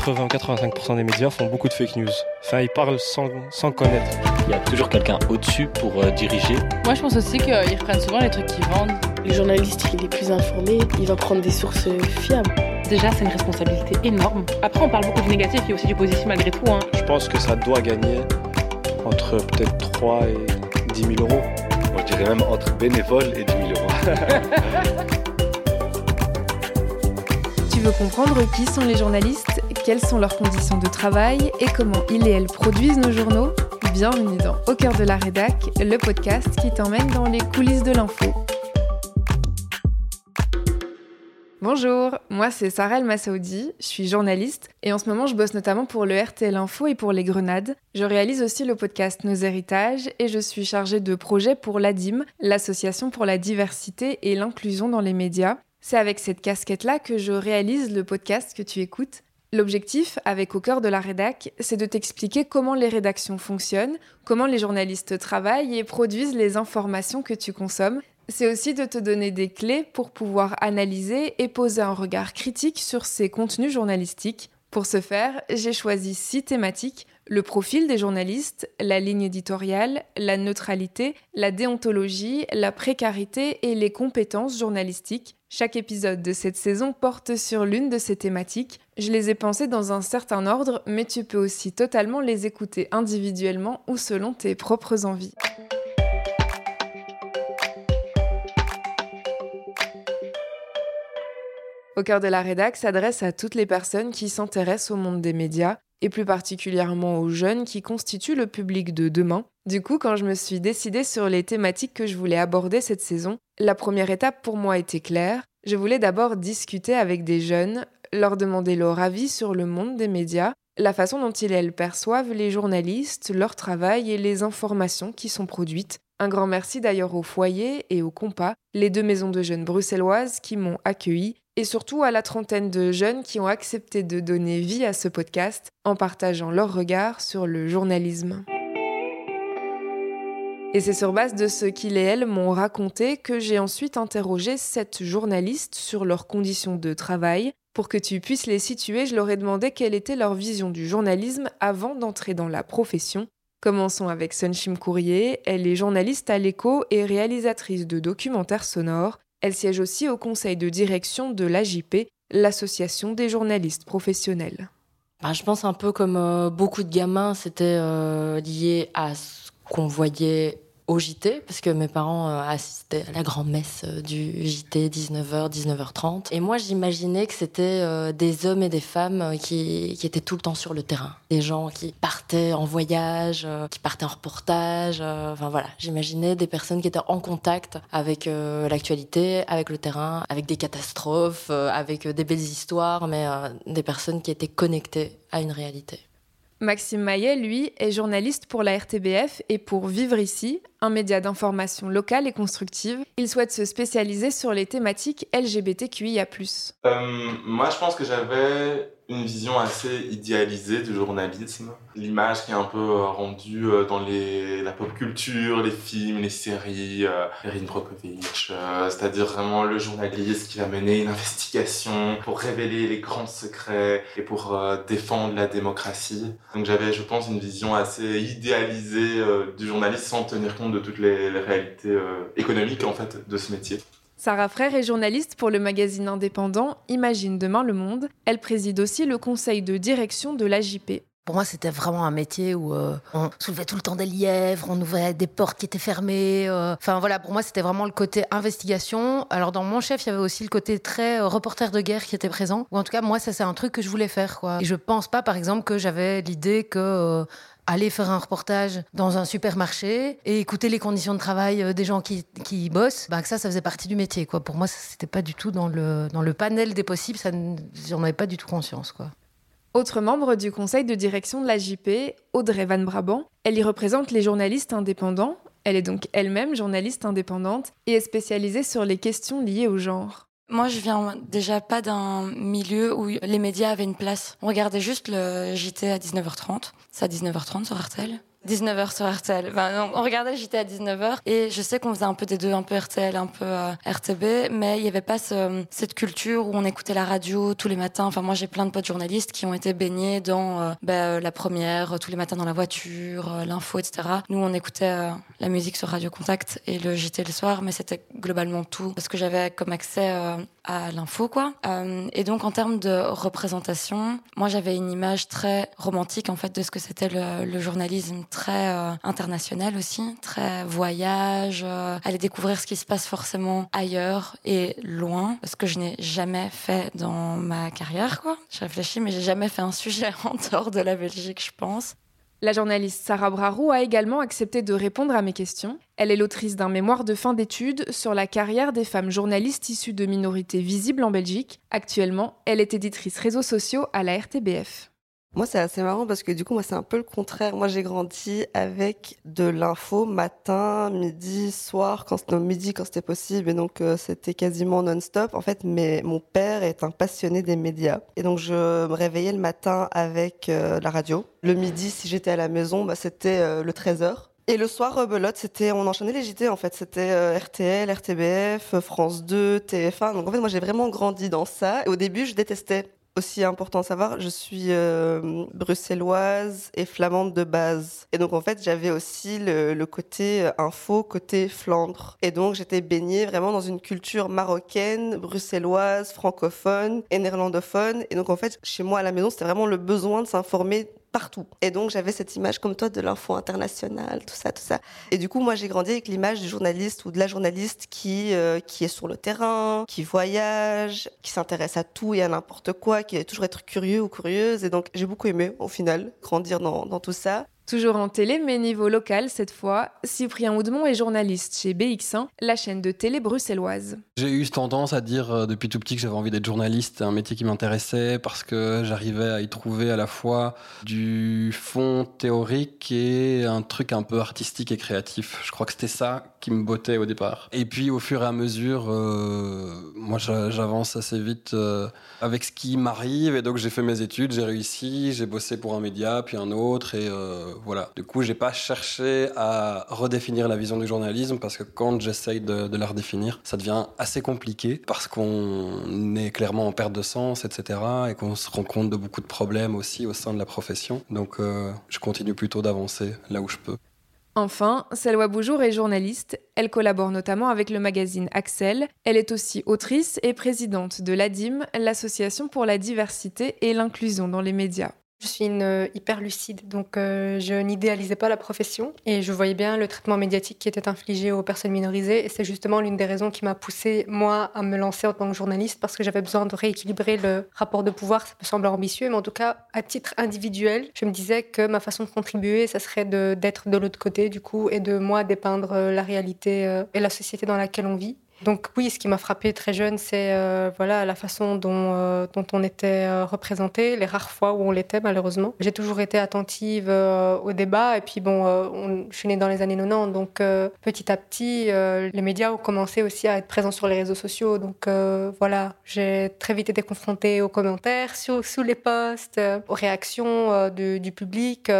80-85% des médias font beaucoup de fake news. Enfin, ils parlent sans, sans connaître. Il y a toujours quelqu'un au-dessus pour euh, diriger. Moi, je pense aussi qu'ils reprennent souvent les trucs qu'ils vendent. Le journaliste, il est plus informé, il va prendre des sources fiables. Déjà, c'est une responsabilité énorme. Après, on parle beaucoup du négatif, il y a aussi du positif malgré tout. Hein. Je pense que ça doit gagner entre peut-être 3 et 10 000 euros. Moi, je dirais même entre bénévole et 10 000 euros. Tu veux comprendre qui sont les journalistes, quelles sont leurs conditions de travail et comment ils et elles produisent nos journaux Bienvenue dans Au cœur de la rédac, le podcast qui t'emmène dans les coulisses de l'info. Bonjour, moi c'est Sarah El je suis journaliste et en ce moment je bosse notamment pour le RTL Info et pour Les Grenades. Je réalise aussi le podcast Nos Héritages et je suis chargée de projets pour l'ADIM, l'Association pour la diversité et l'inclusion dans les médias. C'est avec cette casquette-là que je réalise le podcast que tu écoutes. L'objectif, avec Au cœur de la rédac, c'est de t'expliquer comment les rédactions fonctionnent, comment les journalistes travaillent et produisent les informations que tu consommes. C'est aussi de te donner des clés pour pouvoir analyser et poser un regard critique sur ces contenus journalistiques. Pour ce faire, j'ai choisi six thématiques le profil des journalistes, la ligne éditoriale, la neutralité, la déontologie, la précarité et les compétences journalistiques. Chaque épisode de cette saison porte sur l'une de ces thématiques. Je les ai pensées dans un certain ordre, mais tu peux aussi totalement les écouter individuellement ou selon tes propres envies. Au cœur de la rédac s'adresse à toutes les personnes qui s'intéressent au monde des médias et plus particulièrement aux jeunes qui constituent le public de demain. Du coup, quand je me suis décidée sur les thématiques que je voulais aborder cette saison, la première étape pour moi était claire. Je voulais d'abord discuter avec des jeunes, leur demander leur avis sur le monde des médias, la façon dont ils elles perçoivent les journalistes, leur travail et les informations qui sont produites. Un grand merci d'ailleurs au foyer et au compas, les deux maisons de jeunes bruxelloises qui m'ont accueilli et surtout à la trentaine de jeunes qui ont accepté de donner vie à ce podcast en partageant leur regard sur le journalisme. Et c'est sur base de ce qu'ils et elles m'ont raconté que j'ai ensuite interrogé sept journalistes sur leurs conditions de travail. Pour que tu puisses les situer, je leur ai demandé quelle était leur vision du journalisme avant d'entrer dans la profession. Commençons avec Sunshim Courrier. Elle est journaliste à l'écho et réalisatrice de documentaires sonores. Elle siège aussi au conseil de direction de l'AJP, l'association des journalistes professionnels. Bah, je pense un peu comme euh, beaucoup de gamins, c'était euh, lié à qu'on voyait au JT, parce que mes parents euh, assistaient à la grand-messe euh, du JT 19h, 19h30. Et moi, j'imaginais que c'était euh, des hommes et des femmes qui, qui, étaient tout le temps sur le terrain. Des gens qui partaient en voyage, qui partaient en reportage. Enfin voilà, j'imaginais des personnes qui étaient en contact avec l'actualité, avec le terrain, avec des catastrophes, avec des belles histoires, mais des personnes qui étaient connectées à une réalité. Maxime Maillet, lui, est journaliste pour la RTBF et pour Vivre ici, un média d'information locale et constructive. Il souhaite se spécialiser sur les thématiques LGBTQIA+. Euh, moi, je pense que j'avais une vision assez idéalisée du journalisme. L'image qui est un peu euh, rendue euh, dans la pop culture, les films, les séries, Erin Brockovich, c'est-à-dire vraiment le journaliste qui va mener une investigation pour révéler les grands secrets et pour défendre la démocratie. Donc j'avais, je pense, une vision assez idéalisée du journaliste sans tenir compte de toutes les, les réalités économiques en fait de ce métier. Sarah Frère est journaliste pour le magazine indépendant Imagine demain le monde. Elle préside aussi le conseil de direction de l'AJP. Pour moi, c'était vraiment un métier où euh, on soulevait tout le temps des lièvres, on ouvrait des portes qui étaient fermées. Euh. Enfin voilà, pour moi, c'était vraiment le côté investigation. Alors dans mon chef, il y avait aussi le côté très euh, reporter de guerre qui était présent. Ou en tout cas, moi, ça c'est un truc que je voulais faire. Quoi. Et je pense pas, par exemple, que j'avais l'idée que aller faire un reportage dans un supermarché et écouter les conditions de travail euh, des gens qui, qui bossent, bah, que ça, ça faisait partie du métier. Quoi. Pour moi, c'était pas du tout dans le, dans le panel des possibles, ça, j'en avais pas du tout conscience. Quoi. Autre membre du conseil de direction de la JP, Audrey Van Brabant, elle y représente les journalistes indépendants. Elle est donc elle-même journaliste indépendante et est spécialisée sur les questions liées au genre. Moi, je viens déjà pas d'un milieu où les médias avaient une place. On regardait juste le JT à 19h30. C'est à 19h30 sur RTL. 19h sur RTL. Enfin, on regardait JT à 19h et je sais qu'on faisait un peu des deux, un peu RTL, un peu euh, RTB, mais il n'y avait pas ce, cette culture où on écoutait la radio tous les matins. Enfin, moi, j'ai plein de potes journalistes qui ont été baignés dans euh, bah, euh, la première, tous les matins dans la voiture, l'info, etc. Nous, on écoutait la musique sur Radio Contact et le JT le soir, mais c'était globalement tout parce que j'avais comme accès à l'info, quoi. et donc, en termes de représentation, moi, j'avais une image très romantique, en fait, de ce que c'était le, le journalisme très euh, international aussi, très voyage, euh, aller découvrir ce qui se passe forcément ailleurs et loin, parce que je n'ai jamais fait dans ma carrière, quoi. Je réfléchis, mais j'ai jamais fait un sujet en dehors de la Belgique, je pense. La journaliste Sarah Brarou a également accepté de répondre à mes questions. Elle est l'autrice d'un mémoire de fin d'études sur la carrière des femmes journalistes issues de minorités visibles en Belgique. Actuellement, elle est éditrice réseaux sociaux à la RTBF. Moi, c'est assez marrant parce que du coup, moi, c'est un peu le contraire. Moi, j'ai grandi avec de l'info matin, midi, soir, quand c'était midi, quand c'était possible. Et donc, euh, c'était quasiment non-stop. En fait, mais mon père est un passionné des médias. Et donc, je me réveillais le matin avec euh, la radio. Le midi, si j'étais à la maison, bah, c'était euh, le 13h. Et le soir, rebelote, c'était, on enchaînait les JT en fait. C'était RTL, RTBF, France 2, TF1. Donc en fait, moi j'ai vraiment grandi dans ça. Et au début, je détestais aussi important à savoir, je suis euh, bruxelloise et flamande de base. Et donc en fait, j'avais aussi le, côté euh, info, côté Flandre. Et donc j'étais baignée vraiment dans une culture marocaine, bruxelloise, francophone et néerlandophone. Et donc en fait, chez moi à la maison, c'était vraiment le besoin de s'informer partout. Et donc j'avais cette image comme toi de l'info internationale, tout ça, tout ça. Et du coup, moi j'ai grandi avec l'image du journaliste ou de la journaliste qui euh, qui est sur le terrain, qui voyage, qui s'intéresse à tout et à n'importe quoi, qui est toujours être curieux ou curieuse. Et donc j'ai beaucoup aimé au final grandir dans, dans tout ça. Toujours en télé, mais niveau local cette fois, Cyprien Oudemont est journaliste chez BX1, la chaîne de télé bruxelloise. J'ai eu tendance à dire euh, depuis tout petit que j'avais envie d'être journaliste, un métier qui m'intéressait parce que j'arrivais à y trouver à la fois du fond théorique et un truc un peu artistique et créatif. Je crois que c'était ça qui me bottait au départ. Et puis au fur et à mesure, euh, moi j'avance assez vite euh, avec ce qui m'arrive et donc j'ai fait mes études, j'ai réussi, j'ai bossé pour un média puis un autre et voilà. Du coup, j'ai pas cherché à redéfinir la vision du journalisme parce que quand j'essaye de, la redéfinir, ça devient assez compliqué parce qu'on est clairement en perte de sens, etc. et qu'on se rend compte de beaucoup de problèmes aussi au sein de la profession. Donc, euh, je continue plutôt d'avancer là où je peux. Enfin, Selwa Boujour est journaliste. Elle collabore notamment avec le magazine Axel. Elle est aussi autrice et présidente de l'ADIM, l'Association pour la diversité et l'inclusion dans les médias. Je suis une euh, hyper lucide, donc euh, je n'idéalisais pas la profession et je voyais bien le traitement médiatique qui était infligé aux personnes minorisées. Et c'est justement l'une des raisons qui m'a poussée, moi, à me lancer en tant que journaliste parce que j'avais besoin de rééquilibrer le rapport de pouvoir. Ça me semble ambitieux, mais en tout cas, à titre individuel, je me disais que ma façon de contribuer, ça serait d'être de, de l'autre côté, du coup, et de moi dépeindre euh, la réalité et la société dans laquelle on vit. Donc oui, ce qui m'a frappé très jeune, c'est euh, voilà la façon dont, euh, dont on était euh, représenté, les rares fois où on l'était malheureusement. J'ai toujours été attentive au débat et puis bon, on, je suis née dans les années 90, donc petit à petit, les médias ont commencé aussi à être présents sur les réseaux sociaux. Donc voilà, j'ai très vite été confrontée aux commentaires sous, sous les posts, aux réactions du public.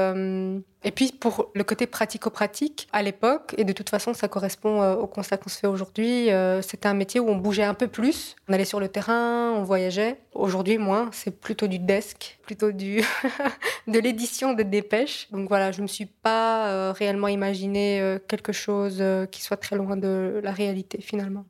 Et puis pour le côté pratico-pratique, à l'époque, et de toute façon ça correspond euh, au constat qu'on se fait aujourd'hui, euh, c'était un métier où on bougeait un peu plus, on allait sur le terrain, on voyageait. Aujourd'hui, moins, c'est plutôt du desk, plutôt du de l'édition de dépêches. Donc voilà, je ne me suis pas euh, réellement imaginé quelque chose qui soit très loin de la réalité finalement.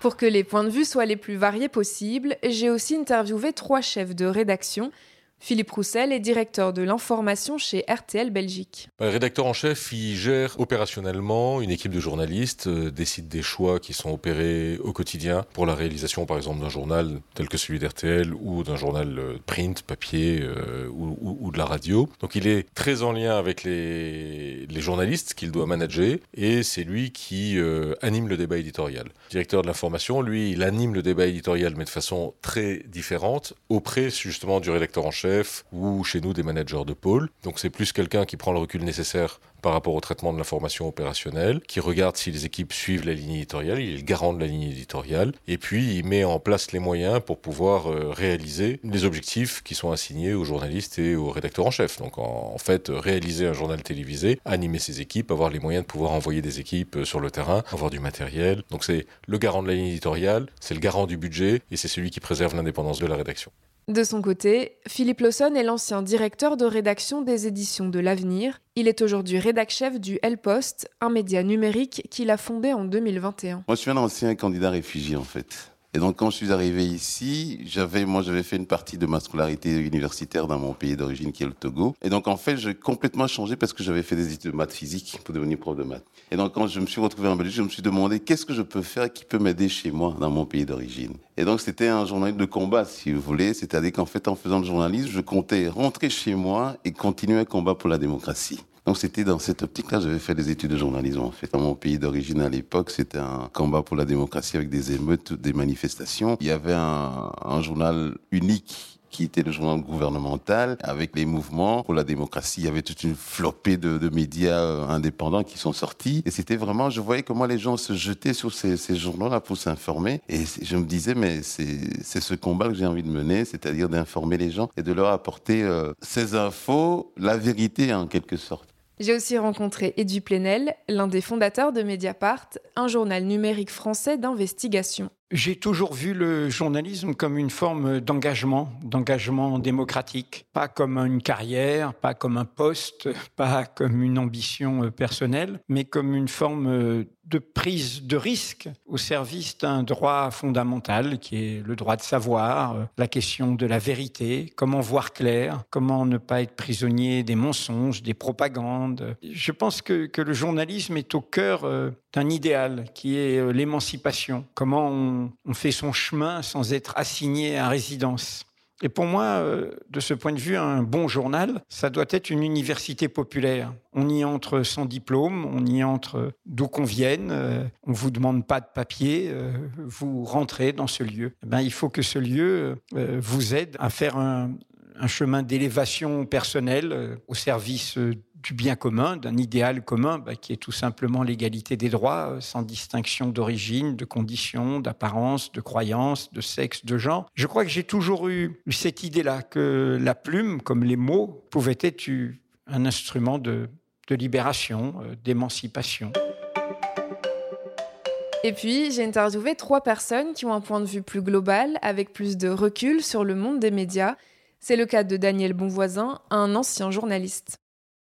Pour que les points de vue soient les plus variés possibles, j'ai aussi interviewé trois chefs de rédaction Philippe Roussel est directeur de l'information chez RTL Belgique. Le rédacteur en chef, il gère opérationnellement une équipe de journalistes, euh, décide des choix qui sont opérés au quotidien pour la réalisation, par exemple, d'un journal tel que celui d'RTL ou d'un journal euh, print, papier euh, ou, de la radio. Donc il est très en lien avec les, journalistes qu'il doit manager et c'est lui qui anime le débat éditorial. directeur de l'information, lui, il anime le débat éditorial mais de façon très différente auprès justement du rédacteur en chef ou chez nous des managers de pôle. Donc c'est plus quelqu'un qui prend le recul nécessaire par rapport au traitement de l'information opérationnelle, qui regarde si les équipes suivent la ligne éditoriale, il est le garant de la ligne éditoriale, et puis il met en place les moyens pour pouvoir euh, réaliser les objectifs qui sont assignés aux journalistes et aux rédacteurs en chef. Donc en, fait, réaliser un journal télévisé, animer ses équipes, avoir les moyens de pouvoir envoyer des équipes euh, sur le terrain, avoir du matériel. Donc c'est le garant de la ligne éditoriale, c'est le garant du budget, et c'est celui qui préserve l'indépendance de la rédaction. De son côté, Philippe Lawson est l'ancien directeur de rédaction des éditions de l'Avenir. Il est aujourd'hui rédac-chef du El Post, un média numérique qu'il a fondé en 2021. Moi, je suis un ancien candidat réfugié, en fait. Et donc, quand je suis arrivé ici, j'avais, moi, j'avais fait une partie de ma scolarité universitaire dans mon pays d'origine, qui est le Togo. Et donc, en fait, j'ai complètement changé parce que j'avais fait des études de maths physique pour devenir prof de maths. Et donc, quand je me suis retrouvé en Belgique, je me suis demandé qu'est-ce que je peux faire qui peut m'aider chez moi, dans mon pays d'origine? Et donc, c'était un journaliste de combat, si vous voulez. C'est-à-dire qu'en fait, en faisant le journalisme, je comptais rentrer chez moi et continuer à combattre pour la démocratie. Donc c'était dans cette optique-là, j'avais fait des études de journalisme en fait. Dans mon pays d'origine à l'époque, c'était un combat pour la démocratie avec des émeutes, des manifestations. Il y avait un, un journal unique qui était le journal gouvernemental, avec les mouvements pour la démocratie. Il y avait toute une flopée de, de médias euh, indépendants qui sont sortis. Et c'était vraiment, je voyais comment les gens se jetaient sur ces, ces journaux-là pour s'informer. Et je me disais, mais c'est ce combat que j'ai envie de mener, c'est-à-dire d'informer les gens et de leur apporter euh, ces infos, la vérité en quelque sorte. J'ai aussi rencontré Edu Plenel, l'un des fondateurs de Mediapart, un journal numérique français d'investigation. J'ai toujours vu le journalisme comme une forme d'engagement, d'engagement démocratique, pas comme une carrière, pas comme un poste, pas comme une ambition euh, personnelle, mais comme une forme euh, de prise de risque au service d'un droit fondamental qui est le droit de savoir, euh, la question de la vérité, comment voir clair, comment ne pas être prisonnier des mensonges, des propagandes. Je pense que, que le journalisme est au cœur d'un idéal qui est l'émancipation, comment on fait son chemin sans être assigné à résidence. Et pour moi, euh, de ce point de vue, un bon journal, ça doit être une université populaire. On y entre sans diplôme, on y entre d'où qu'on vienne, euh, on vous demande pas de papier, euh, vous rentrez dans ce lieu. Eh ben, il faut que ce lieu vous aide à faire un, un chemin d'élévation personnelle au service du bien commun, d'un idéal commun, bah, qui est tout simplement l'égalité des droits, euh, sans distinction d'origine, de conditions, d'apparence, de croyance, de sexe, de genre. Je crois que j'ai toujours eu cette idée-là, que la plume, comme les mots, pouvait être un instrument de, de libération, euh, d'émancipation. Et puis, j'ai interviewé trois personnes qui ont un point de vue plus global, avec plus de recul sur le monde des médias. C'est le cas de Daniel Bonvoisin, un ancien journaliste.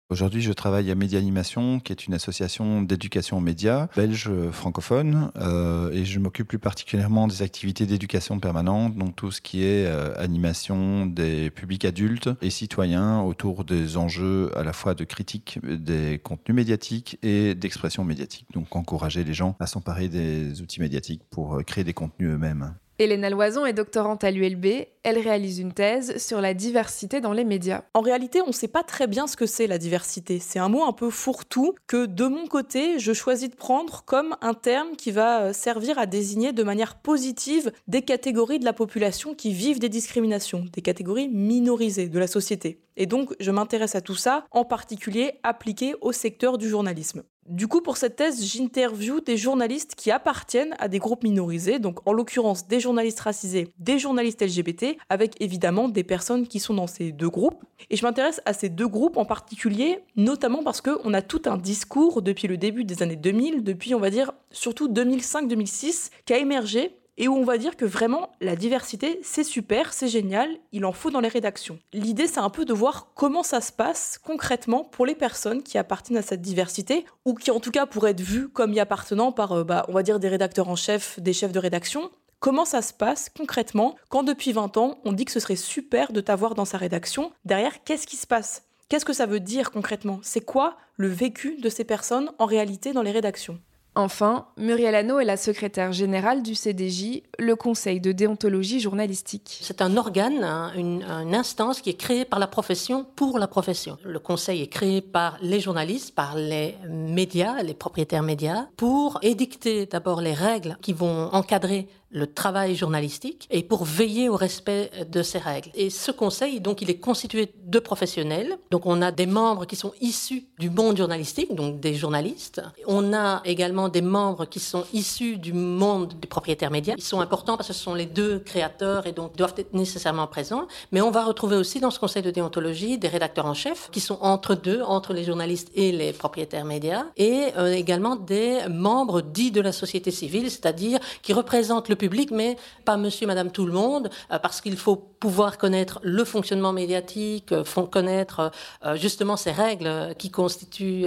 Aujourd'hui, je travaille à Média Animation, qui est une association d'éducation aux médias belge francophone, euh, et je m'occupe plus particulièrement des activités d'éducation permanente, donc tout ce qui est euh, animation des publics adultes et citoyens autour des enjeux à la fois de critique des contenus médiatiques et d'expression médiatique. Donc encourager les gens à s'emparer des outils médiatiques pour euh, créer des contenus eux-mêmes. Hélène Loison est doctorante à l'ULB. Elle réalise une thèse sur la diversité dans les médias. En réalité, on ne sait pas très bien ce que c'est la diversité. C'est un mot un peu fourre-tout que de mon côté, je choisis de prendre comme un terme qui va euh, servir à désigner de manière positive des catégories de la population qui vivent des discriminations, des catégories minorisées de la société. Et donc, je m'intéresse à tout ça, en particulier appliqué au secteur du journalisme. Du coup, pour cette thèse, j'interviewe des journalistes qui appartiennent à des groupes minorisés, donc en l'occurrence des journalistes racisés, des journalistes LGBT, avec évidemment des personnes qui sont dans ces deux groupes. Et je m'intéresse à ces deux groupes en particulier, notamment parce qu'on a tout un discours depuis le début des années 2000, depuis on va dire surtout 2005-2006, qui a émergé et où on va dire que vraiment la diversité, c'est super, c'est génial, il en faut dans les rédactions. L'idée, c'est un peu de voir comment ça se passe concrètement pour les personnes qui appartiennent à cette diversité, ou qui en tout cas pourraient être vues comme y appartenant par, euh, bah, on va dire, des rédacteurs en chef, des chefs de rédaction. Comment ça se passe concrètement quand depuis 20 ans, on dit que ce serait super de t'avoir dans sa rédaction? Derrière, qu'est-ce qui se passe? Qu'est-ce que ça veut dire concrètement? C'est quoi le vécu de ces personnes en réalité dans les rédactions? Enfin, Muriel Hano est la secrétaire générale du CDJ, le Conseil de déontologie journalistique. C'est un organe, une, instance qui est créée par la profession pour la profession. Le Conseil est créé par les journalistes, par les médias, les propriétaires médias, pour édicter d'abord les règles qui vont encadrer le travail journalistique et pour veiller au respect de ces règles. Et ce conseil, donc, il est constitué de professionnels. Donc, on a des membres qui sont issus du monde journalistique, donc des journalistes. On a également des membres qui sont issus du monde des propriétaires médias. Ils sont importants parce que ce sont les deux créateurs et donc doivent être nécessairement présents. Mais on va retrouver aussi dans ce conseil de déontologie des rédacteurs en chef qui sont entre deux, entre les journalistes et les propriétaires médias, et euh, également des membres dits de la société civile, c'est-à-dire qui représentent le public, mais pas monsieur, madame, tout le monde, euh, parce qu'il faut pouvoir connaître le fonctionnement médiatique, euh, connaître euh, justement ces règles qui constituent,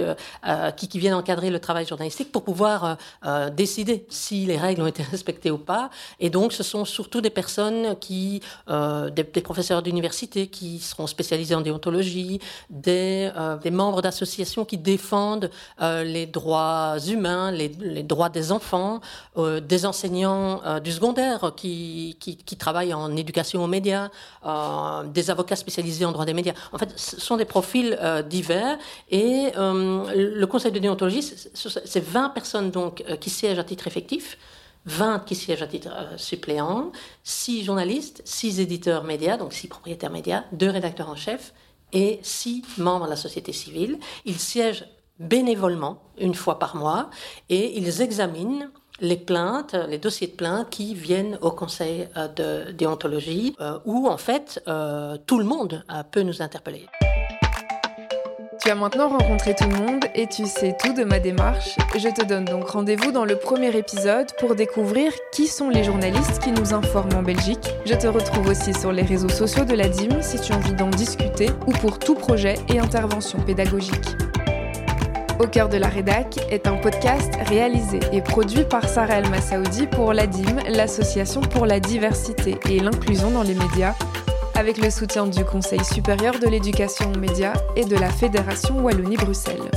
qui, qui, viennent encadrer le travail journalistique pour pouvoir décider si les règles ont été respectées ou pas. Et donc, ce sont surtout des personnes qui, des, des, professeurs d'université qui seront spécialisés en déontologie, des, des membres d'associations qui défendent les droits humains, les, les droits des enfants, des enseignants du secondaire qui, qui, travaillent en éducation aux médias, euh, des avocats spécialisés en droit des médias. En fait, ce sont des profils euh, divers et euh, le conseil de déontologie, c'est 20 personnes donc qui siègent à titre effectif. 20 qui siègent à titre suppléant, 6 journalistes, 6 éditeurs médias, donc 6 propriétaires médias, 2 rédacteurs en chef et 6 membres de la société civile. Ils siègent bénévolement une fois par mois et ils examinent les plaintes, les dossiers de plaintes qui viennent au conseil euh, de déontologie, euh, où en fait euh, tout le monde peut nous interpeller. Tu as maintenant rencontré tout le monde et tu sais tout de ma démarche. Je te donne donc rendez-vous dans le premier épisode pour découvrir qui sont les journalistes qui nous informent en Belgique. Je te retrouve aussi sur les réseaux sociaux de la DIM si tu as envie d'en discuter ou pour tout projet et intervention pédagogique. Au cœur de la rédac est un podcast réalisé et produit par Sarah El Massaoudi pour l'ADIM, l'Association pour la diversité et l'inclusion dans les médias, avec le soutien du Conseil supérieur de l'éducation aux médias et de la Fédération Wallonie-Bruxelles.